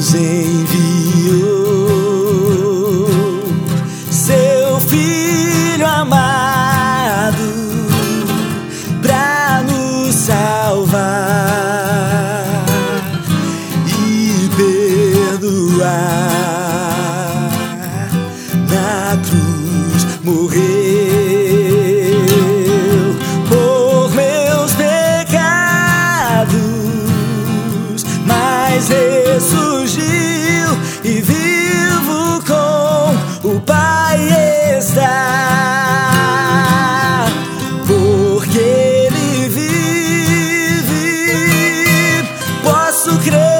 Deus enviou seu Filho amado pra nos salvar e perdoar. Na cruz morreu por meus pecados, mas ressurgiu posso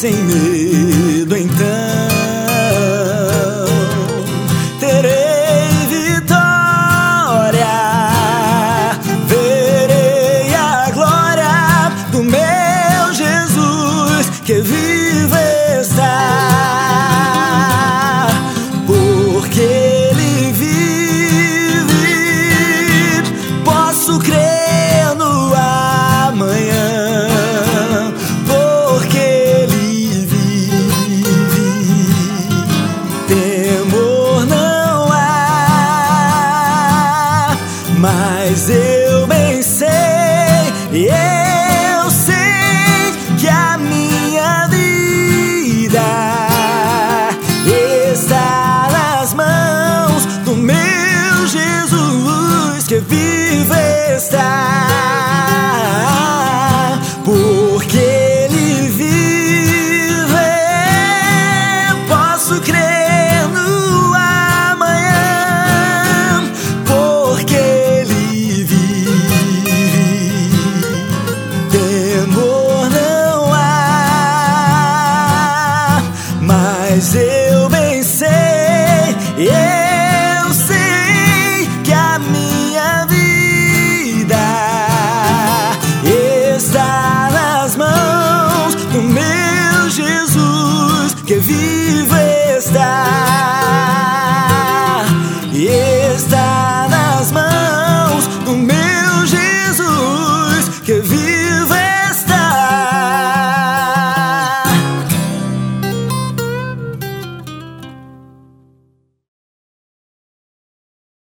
sem medo, então terei vitória, verei a glória do meu Jesus que vive está, que vive está, porque Ele vive, posso crer no amanhã, porque Ele vive, temor não há, mas eu bem sei, eu que vive